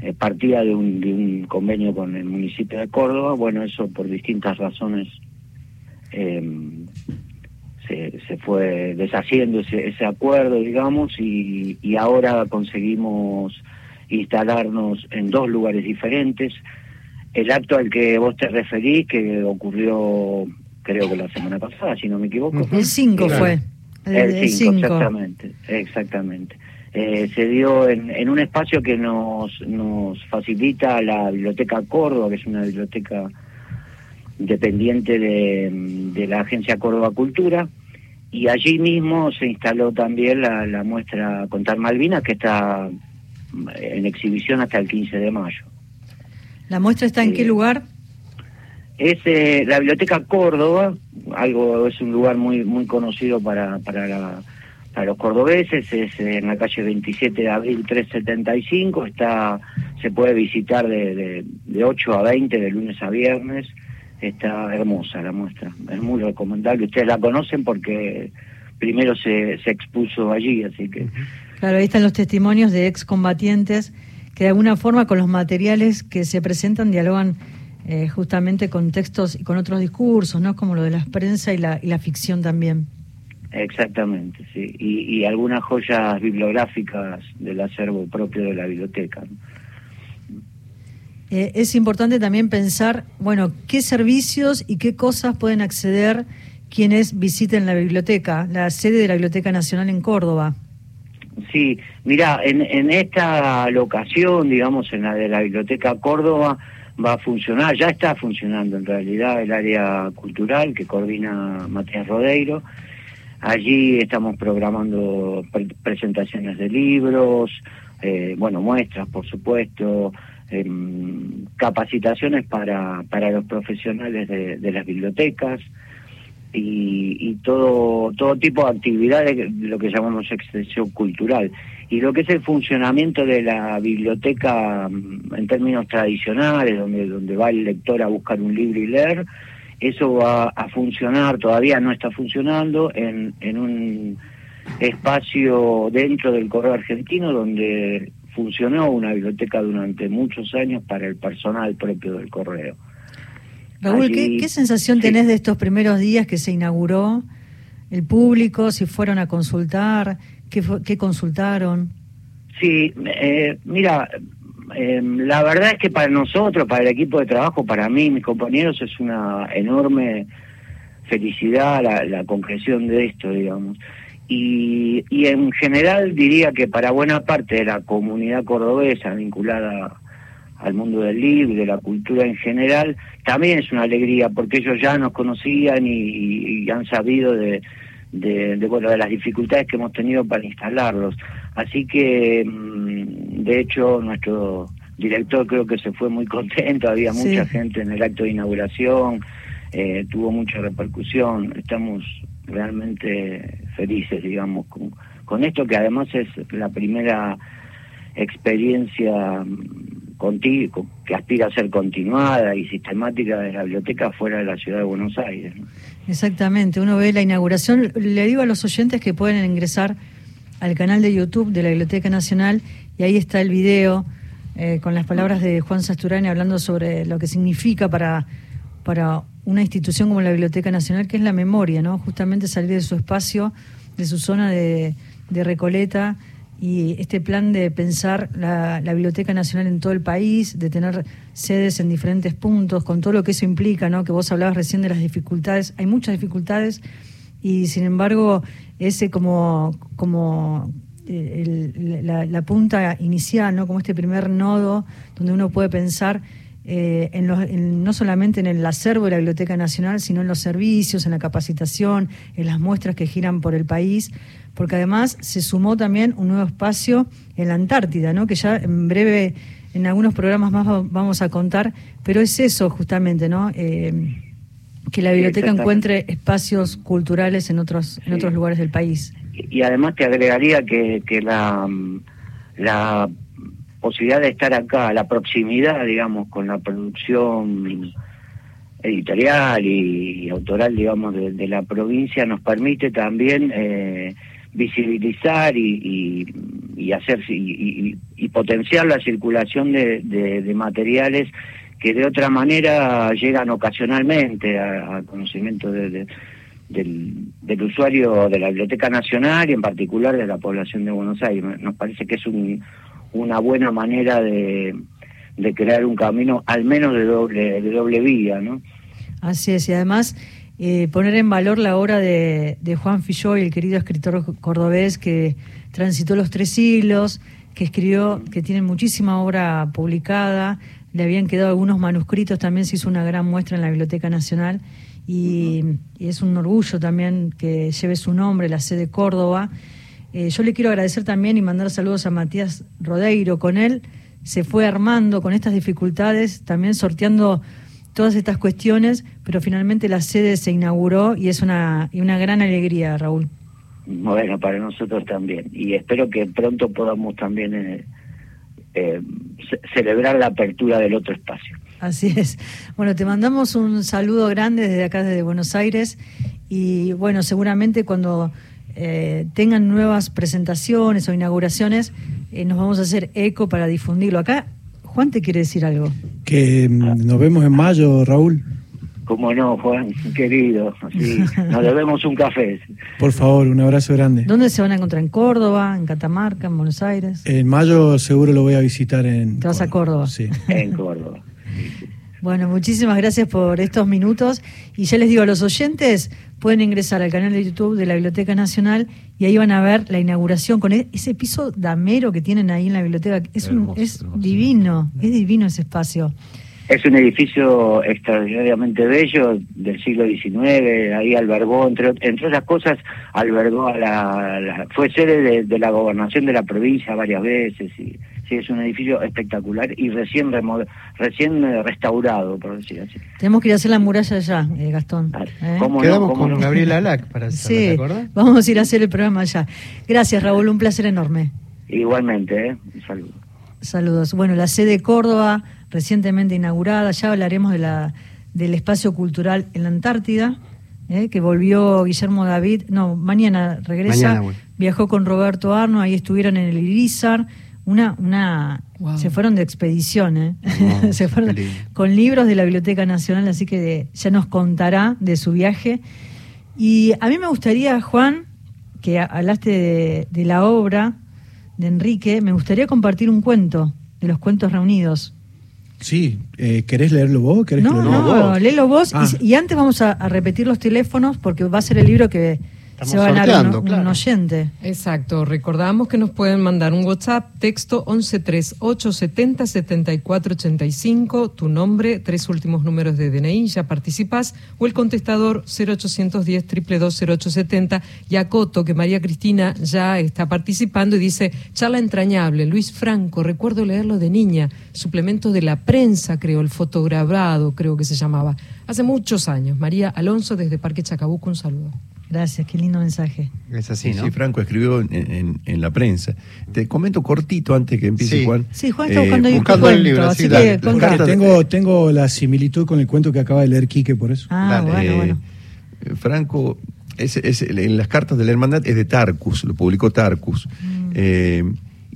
eh, partía de un, de un convenio con el municipio de Córdoba. Bueno, eso por distintas razones eh, se, se, fue deshaciendo ese, ese acuerdo, digamos, y, y, ahora conseguimos instalarnos en dos lugares diferentes. El acto al que vos te referís, que ocurrió creo que la semana pasada, si no me equivoco. El 5 fue. El 5, exactamente, exactamente. Eh, se dio en, en, un espacio que nos, nos facilita la Biblioteca Córdoba, que es una biblioteca dependiente de, de la Agencia Córdoba Cultura, y allí mismo se instaló también la, la muestra Contar Malvinas, que está en exhibición hasta el 15 de mayo. ¿La muestra está en eh, qué lugar? Es eh, la Biblioteca Córdoba, algo es un lugar muy muy conocido para, para, la, para los cordobeses, es en la calle 27 de abril 375, está se puede visitar de, de, de 8 a 20 de lunes a viernes está hermosa la muestra, es muy recomendable. Ustedes la conocen porque primero se, se expuso allí, así que... Claro, ahí están los testimonios de excombatientes que de alguna forma con los materiales que se presentan dialogan eh, justamente con textos y con otros discursos, ¿no? Como lo de la prensa y la, y la ficción también. Exactamente, sí. Y, y algunas joyas bibliográficas del acervo propio de la biblioteca. ¿no? Eh, es importante también pensar, bueno, qué servicios y qué cosas pueden acceder quienes visiten la biblioteca, la sede de la Biblioteca Nacional en Córdoba. Sí, mira, en, en esta locación, digamos, en la de la Biblioteca Córdoba, va a funcionar, ya está funcionando en realidad el área cultural que coordina Matías Rodeiro. Allí estamos programando pre presentaciones de libros, eh, bueno, muestras, por supuesto, eh, capacitaciones para, para los profesionales de, de las bibliotecas y, y, todo, todo tipo de actividades, lo que llamamos extensión cultural. Y lo que es el funcionamiento de la biblioteca mm, en términos tradicionales, donde, donde va el lector a buscar un libro y leer, eso va a funcionar, todavía no está funcionando, en, en un espacio dentro del correo argentino donde funcionó una biblioteca durante muchos años para el personal propio del correo. Raúl, Allí, ¿qué, ¿qué, sensación sí. tenés de estos primeros días que se inauguró? El público, si fueron a consultar, qué, qué consultaron. Sí, eh, mira, eh, la verdad es que para nosotros, para el equipo de trabajo, para mí, mis compañeros, es una enorme felicidad la, la concreción de esto, digamos. Y, y, en general diría que para buena parte de la comunidad cordobesa vinculada al mundo del libro y de la cultura en general, también es una alegría porque ellos ya nos conocían y, y han sabido de, de, de, bueno, de las dificultades que hemos tenido para instalarlos. Así que, mm, de hecho, nuestro director creo que se fue muy contento, había sí. mucha gente en el acto de inauguración, eh, tuvo mucha repercusión, estamos realmente felices, digamos, con, con esto que además es la primera experiencia co- que aspira a ser continuada y sistemática de la biblioteca fuera de la ciudad de Buenos Aires. Exactamente, uno ve la inauguración. Le digo a los oyentes que pueden ingresar al canal de YouTube de la Biblioteca Nacional y ahí está el video eh, con las palabras de Juan Sasturani hablando sobre lo que significa para, para una institución como la Biblioteca Nacional, que es la memoria, ¿no? Justamente salir de su espacio, de su zona de Recoleta y este plan de pensar la, Biblioteca Nacional en todo el país, de tener sedes en diferentes puntos, con todo lo que eso implica, ¿no? Que vos hablabas recién de las dificultades. Hay muchas dificultades y sin embargo ese como como eh, la, la punta inicial, ¿no? Como este primer nodo donde uno puede pensar eh, en los- en- no solamente en el acervo de la Biblioteca Nacional, sino en los servicios, en la capacitación, en las muestras que giran por el país, porque además se sumó también un nuevo espacio en la Antártida, ¿no? que ya en breve, en algunos programas más va- vamos a contar, pero es eso justamente, ¿no? Eh, que la biblioteca encuentre espacios culturales en otros, en Sí. otros lugares del país. y además te agregaría que, que la, la posibilidad de estar acá, la proximidad, digamos, con la producción editorial y, autoral, digamos, de, la provincia nos permite también eh, visibilizar y, y, y hacer y, potenciar la circulación de, de- materiales que de otra manera llegan ocasionalmente a, conocimiento de- del, del usuario de la Biblioteca Nacional y en particular de la población de Buenos Aires. Nos parece que es un- una buena manera de, de crear un camino al menos de doble, de doble vía, ¿no? Así es, y además eh, poner en valor la obra de, de Juan Filloy, el querido escritor cordobés que transitó los tres siglos, que escribió, que tiene muchísima obra publicada, le habían quedado algunos manuscritos, también se hizo una gran muestra en la Biblioteca Nacional y, y es un orgullo también que lleve su nombre, la sede Córdoba. Eh, yo le quiero agradecer también y mandar saludos a Matías Rodeiro. Con él se fue armando con estas dificultades, también sorteando todas estas cuestiones, pero finalmente la sede se inauguró y es una, y una gran alegría, Raúl. Bueno, para nosotros también. Y espero que pronto podamos también eh, eh, ce- celebrar la apertura del otro espacio. Así es. Bueno, te mandamos un saludo grande desde acá, desde Buenos Aires. Y bueno, seguramente cuando eh, tengan nuevas presentaciones o inauguraciones, eh, nos vamos a hacer eco para difundirlo. Acá, Juan te quiere decir algo. Que mm, nos vemos en mayo, Raúl. Como no, Juan, querido, sí, nos debemos un café. Por favor, un abrazo grande. ¿Dónde se van a encontrar? ¿En Córdoba? ¿En Catamarca? ¿En Buenos Aires? En mayo seguro lo voy a visitar en. Te vas a Córdoba. Sí. En Córdoba. Bueno, muchísimas gracias por estos minutos. Y ya les digo a los oyentes, pueden ingresar al canal de YouTube de la Biblioteca Nacional y ahí van a ver la inauguración con e- ese piso damero que tienen ahí en la biblioteca. Es, un, Hermoso, es hermoso. divino, es divino ese espacio. Es un edificio extraordinariamente bello del siglo XIX, ahí albergó, entre, entre otras cosas, albergó a la, la- fue sede de, de la gobernación de la provincia varias veces, y sí, es un edificio espectacular y recién recién eh, restaurado, por decir así. Tenemos que ir a hacer la muralla allá, eh, Gastón. ¿eh? ¿Cómo no? Quedamos ¿Cómo con no? Gabriel Alac para hacerlo, ¿te Sí, acordás? vamos a ir a hacer el programa allá. Gracias, Raúl, un placer enorme. Igualmente, ¿eh? un saludo. Saludos. Bueno, la sede Córdoba, recientemente inaugurada, ya hablaremos de la, del espacio cultural en la Antártida, eh, que volvió Guillermo David, no, mañana regresa, Mañana, bueno. viajó con Roberto Arno, ahí estuvieron en el Irizar, una, una, Wow. se fueron de expedición, ¿eh? Se fueron con libros de la Biblioteca Nacional, así que de- ya nos contará de su viaje. Y a mí me gustaría, Juan, que hablaste de, de la obra de Enrique, me gustaría compartir un cuento de los cuentos reunidos. Sí, eh, ¿querés leerlo vos? ¿Querés No, que lo lea? no, léelo vos. Ah. Y, y antes vamos a, a repetir los teléfonos porque va a ser el libro que Estamos se va a ganar sorteando, un, claro. un oyente. Exacto, recordamos que nos pueden mandar un WhatsApp, texto 1138707485, tu nombre, tres últimos números de DNI, ya participás, o el contestador 0810 0870 y acoto que María Cristina ya está participando y dice, charla entrañable, Luis Franco, recuerdo leerlo de niña, suplemento de la prensa, creo, el fotograbado, creo que se llamaba, hace muchos años. María Alonso desde Parque Chacabuco, un saludo. Gracias, qué lindo mensaje. Es así, ¿no? Sí, Franco escribió en, en- en la prensa. Te comento cortito antes que empiece Sí. Juan. Sí, Juan está Eh, buscando buscando el libro, así que dale. Tengo, tengo la similitud con el cuento que acaba de leer Quique, por eso. Ah, Dale. bueno, Eh, bueno. eh, Franco, es, es- en las cartas de la hermandad es de Tarcus, lo publicó Tarcus. Mm. Eh,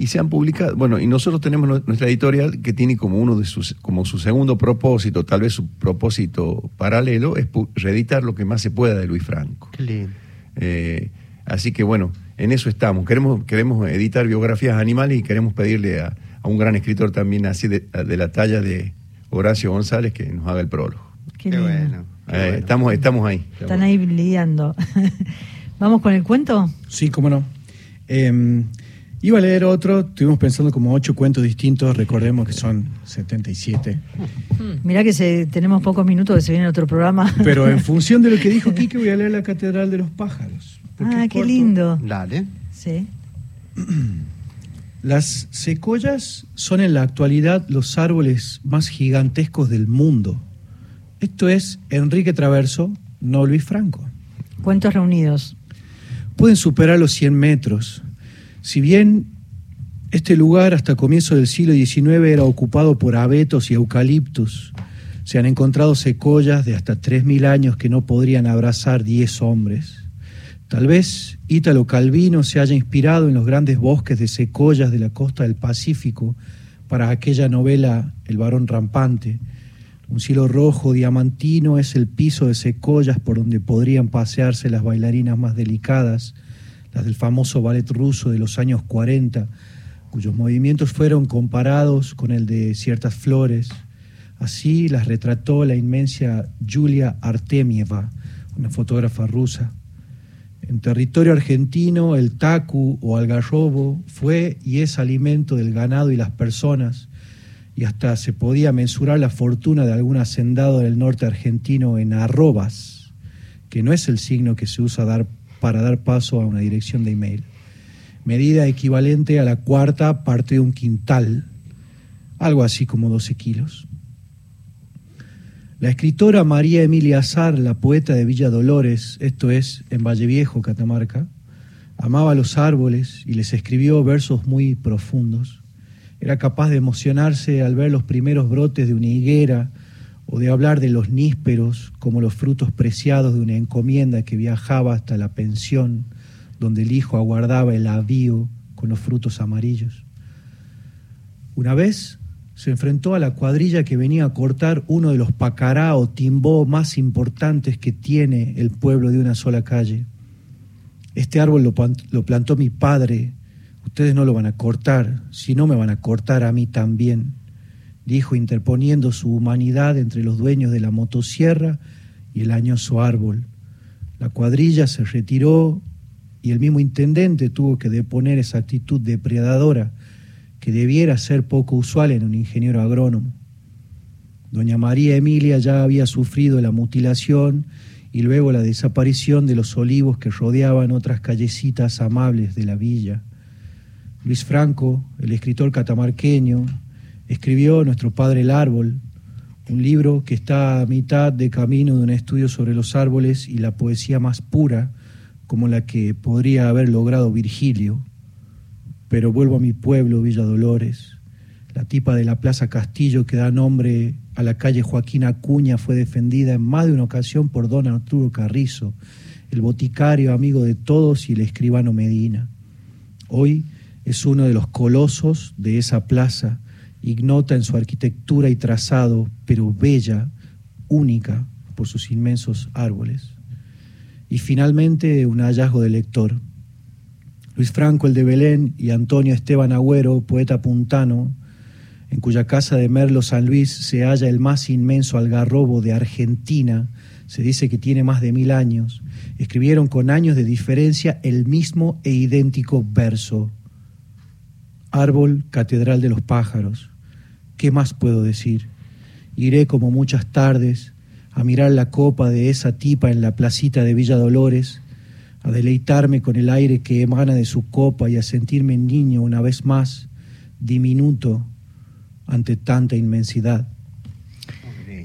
y se han publicado, bueno, y nosotros tenemos nu- nuestra editorial que tiene como uno de sus, como su segundo propósito, tal vez su propósito paralelo, es reeditar lo que más se pueda de Luis Franco. Qué lindo. Eh, así que bueno, en eso estamos. Queremos, queremos editar biografías animales y queremos pedirle a, a un gran escritor también así de, de la talla de Horacio González que nos haga el prólogo. Qué Qué lindo. bueno. qué Eh, bueno. estamos, estamos ahí. Están ahí lidiando. ¿Vamos con el cuento? Sí, cómo no. Eh, iba a leer otro, estuvimos pensando como ocho cuentos distintos, recordemos que son 77. Mirá que se, tenemos pocos minutos que se viene otro programa. Pero en función de lo que dijo Quique, voy a leer la Catedral de los Pájaros. ah, qué corto. lindo. Dale. Sí. Las secoyas son en la actualidad los árboles más gigantescos del mundo. Esto es Enrique Traverso, no Luis Franco. Cuentos reunidos. Pueden superar los 100 metros. Si bien este lugar hasta comienzo del siglo XIX era ocupado por abetos y eucaliptus, se han encontrado secoyas de hasta 3.000 años que no podrían abrazar 10 hombres. Tal vez Ítalo Calvino se haya inspirado en los grandes bosques de secoyas de la costa del Pacífico para aquella novela El varón rampante. Un cielo rojo diamantino es el piso de secoyas por donde podrían pasearse las bailarinas más delicadas, las del famoso ballet ruso de los años 40, cuyos movimientos fueron comparados con el de ciertas flores. Así las retrató la inmensa Julia Artemieva, una fotógrafa rusa. En territorio argentino, el tacu o algarrobo fue y es alimento del ganado y las personas, y hasta se podía mensurar la fortuna de algún hacendado del norte argentino en arrobas, que no es el signo que se usa dar, para dar paso a una dirección de email. Medida equivalente a la cuarta parte de un quintal, algo así como 12 kilos. La escritora María Emilia Azar, la poeta de Villa Dolores, esto es, en Valle Viejo, Catamarca, amaba los árboles y les escribió versos muy profundos. Era capaz de emocionarse al ver los primeros brotes de una higuera o de hablar de los nísperos como los frutos preciados de una encomienda que viajaba hasta la pensión donde el hijo aguardaba el avío con los frutos amarillos. Una vez se enfrentó a la cuadrilla que venía a cortar uno de los pacará o timbó más importantes que tiene el pueblo de una sola calle. Este árbol lo, plantó mi padre, ustedes no lo van a cortar, si no me van a cortar a mí también, dijo interponiendo su humanidad entre los dueños de la motosierra y el añoso árbol. La cuadrilla se retiró y el mismo intendente tuvo que deponer esa actitud depredadora que debiera ser poco usual en un ingeniero agrónomo. Doña María Emilia ya había sufrido la mutilación y luego la desaparición de los olivos que rodeaban otras callecitas amables de la villa. Luis Franco, el escritor catamarqueño, escribió Nuestro Padre el Árbol, un libro que está a mitad de camino de un estudio sobre los árboles y la poesía más pura, como la que podría haber logrado Virgilio. Pero vuelvo a mi pueblo, Villa Dolores. La tipa de la Plaza Castillo que da nombre a la calle Joaquín Acuña fue defendida en más de una ocasión por don Arturo Carrizo, el boticario amigo de todos y el escribano Medina. Hoy es uno de los colosos de esa plaza, ignota en su arquitectura y trazado, pero bella, única por sus inmensos árboles. Y finalmente un hallazgo de lector. Luis Franco, el de Belén, y Antonio Esteban Agüero, poeta puntano, en cuya casa de Merlo San Luis se halla el más inmenso algarrobo de Argentina, se dice que tiene más de mil años, escribieron con años de diferencia el mismo e idéntico verso. Árbol, catedral de los pájaros. ¿Qué más puedo decir? Iré como muchas tardes a mirar la copa de esa tipa en la placita de Villa Dolores, a deleitarme con el aire que emana de su copa y a sentirme niño una vez más, diminuto ante tanta inmensidad.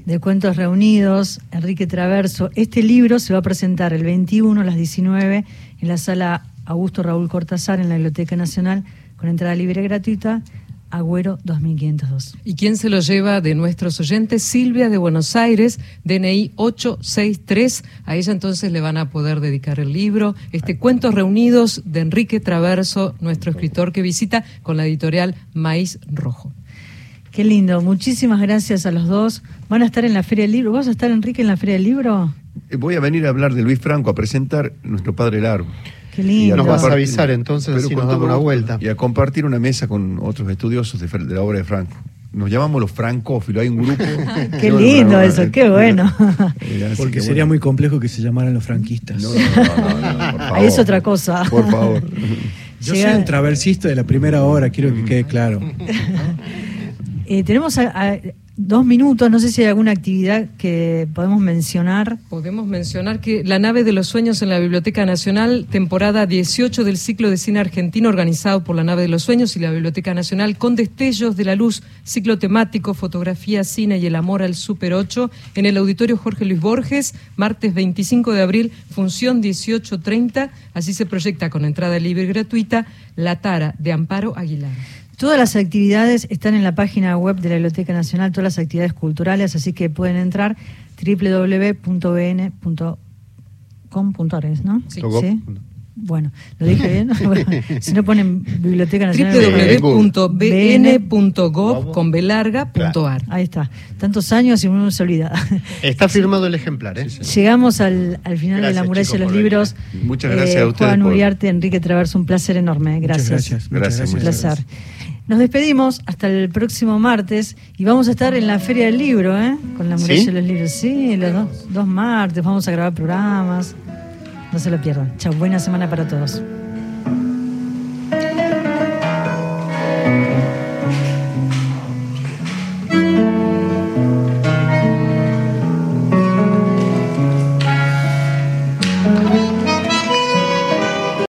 de Cuentos Reunidos, Enrique Traverso. Este libro se va a presentar el 21 a las 19 en la sala Augusto Raúl Cortázar en la Biblioteca Nacional con entrada libre y gratuita. Agüero 2502. ¿Y quién se lo lleva de nuestros oyentes? Silvia de Buenos Aires, DNI 863. A ella entonces le van a poder dedicar el libro, este Cuentos Reunidos de Enrique Traverso, nuestro escritor que visita con la editorial Maíz Rojo. Qué lindo, muchísimas gracias a los dos. ¿Van a estar en la Feria del Libro? ¿Vas a estar, Enrique, en la Feria del Libro? Eh, Voy a venir a hablar de Luis Franco, a presentar nuestro padre el árbol. Qué lindo. Nos vas a avisar entonces, pero con nos damos una vuelta. Y a compartir una mesa con otros estudiosos de, la obra de Franco. Nos llamamos los francófilos, hay un grupo. Qué lindo no, eso, eh, qué bueno. eh, Porque que sería bueno. muy complejo que se llamaran los franquistas. No, no, no, no, por Ahí es otra cosa. Por favor. Yo Llega- soy un traversista de la primera hora, quiero que quede claro. Eh, tenemos a- a- dos minutos, no sé si hay alguna actividad que podemos mencionar. Podemos mencionar que La nave de los sueños en la Biblioteca Nacional, temporada 18 del ciclo de cine argentino organizado por la nave de los sueños y la Biblioteca Nacional, con destellos de la luz, ciclo temático, fotografía, cine y el amor al Super 8, en el auditorio Jorge Luis Borges, martes 25 de abril, función 18.30, así se proyecta con entrada libre y gratuita, La Tara de Amparo Aguilar. Todas las actividades están en la página web de la Biblioteca Nacional, todas las actividades culturales, así que pueden entrar www.bn.com.ar, ¿no? Sí. Bueno, lo dije bien. Bueno, si no ponen Biblioteca Nacional. www.bn.gov con B larga, punto ar. Ahí está. Tantos años y uno se olvida. Está firmado el ejemplar, ¿eh? Llegamos al, al final de la muralla chicos, de los venir. libros. Muchas gracias a ustedes Juan por- Uriarte, Enrique Traverso, un placer enorme. Gracias. Muchas gracias. Gracias, Un placer. Nos despedimos hasta el próximo martes y vamos a estar en la Feria del Libro, ¿eh? Con la muralla ¿Sí? de los libros. Sí, los dos, dos martes, vamos a grabar programas. No se lo pierdan. Chao, buena semana para todos.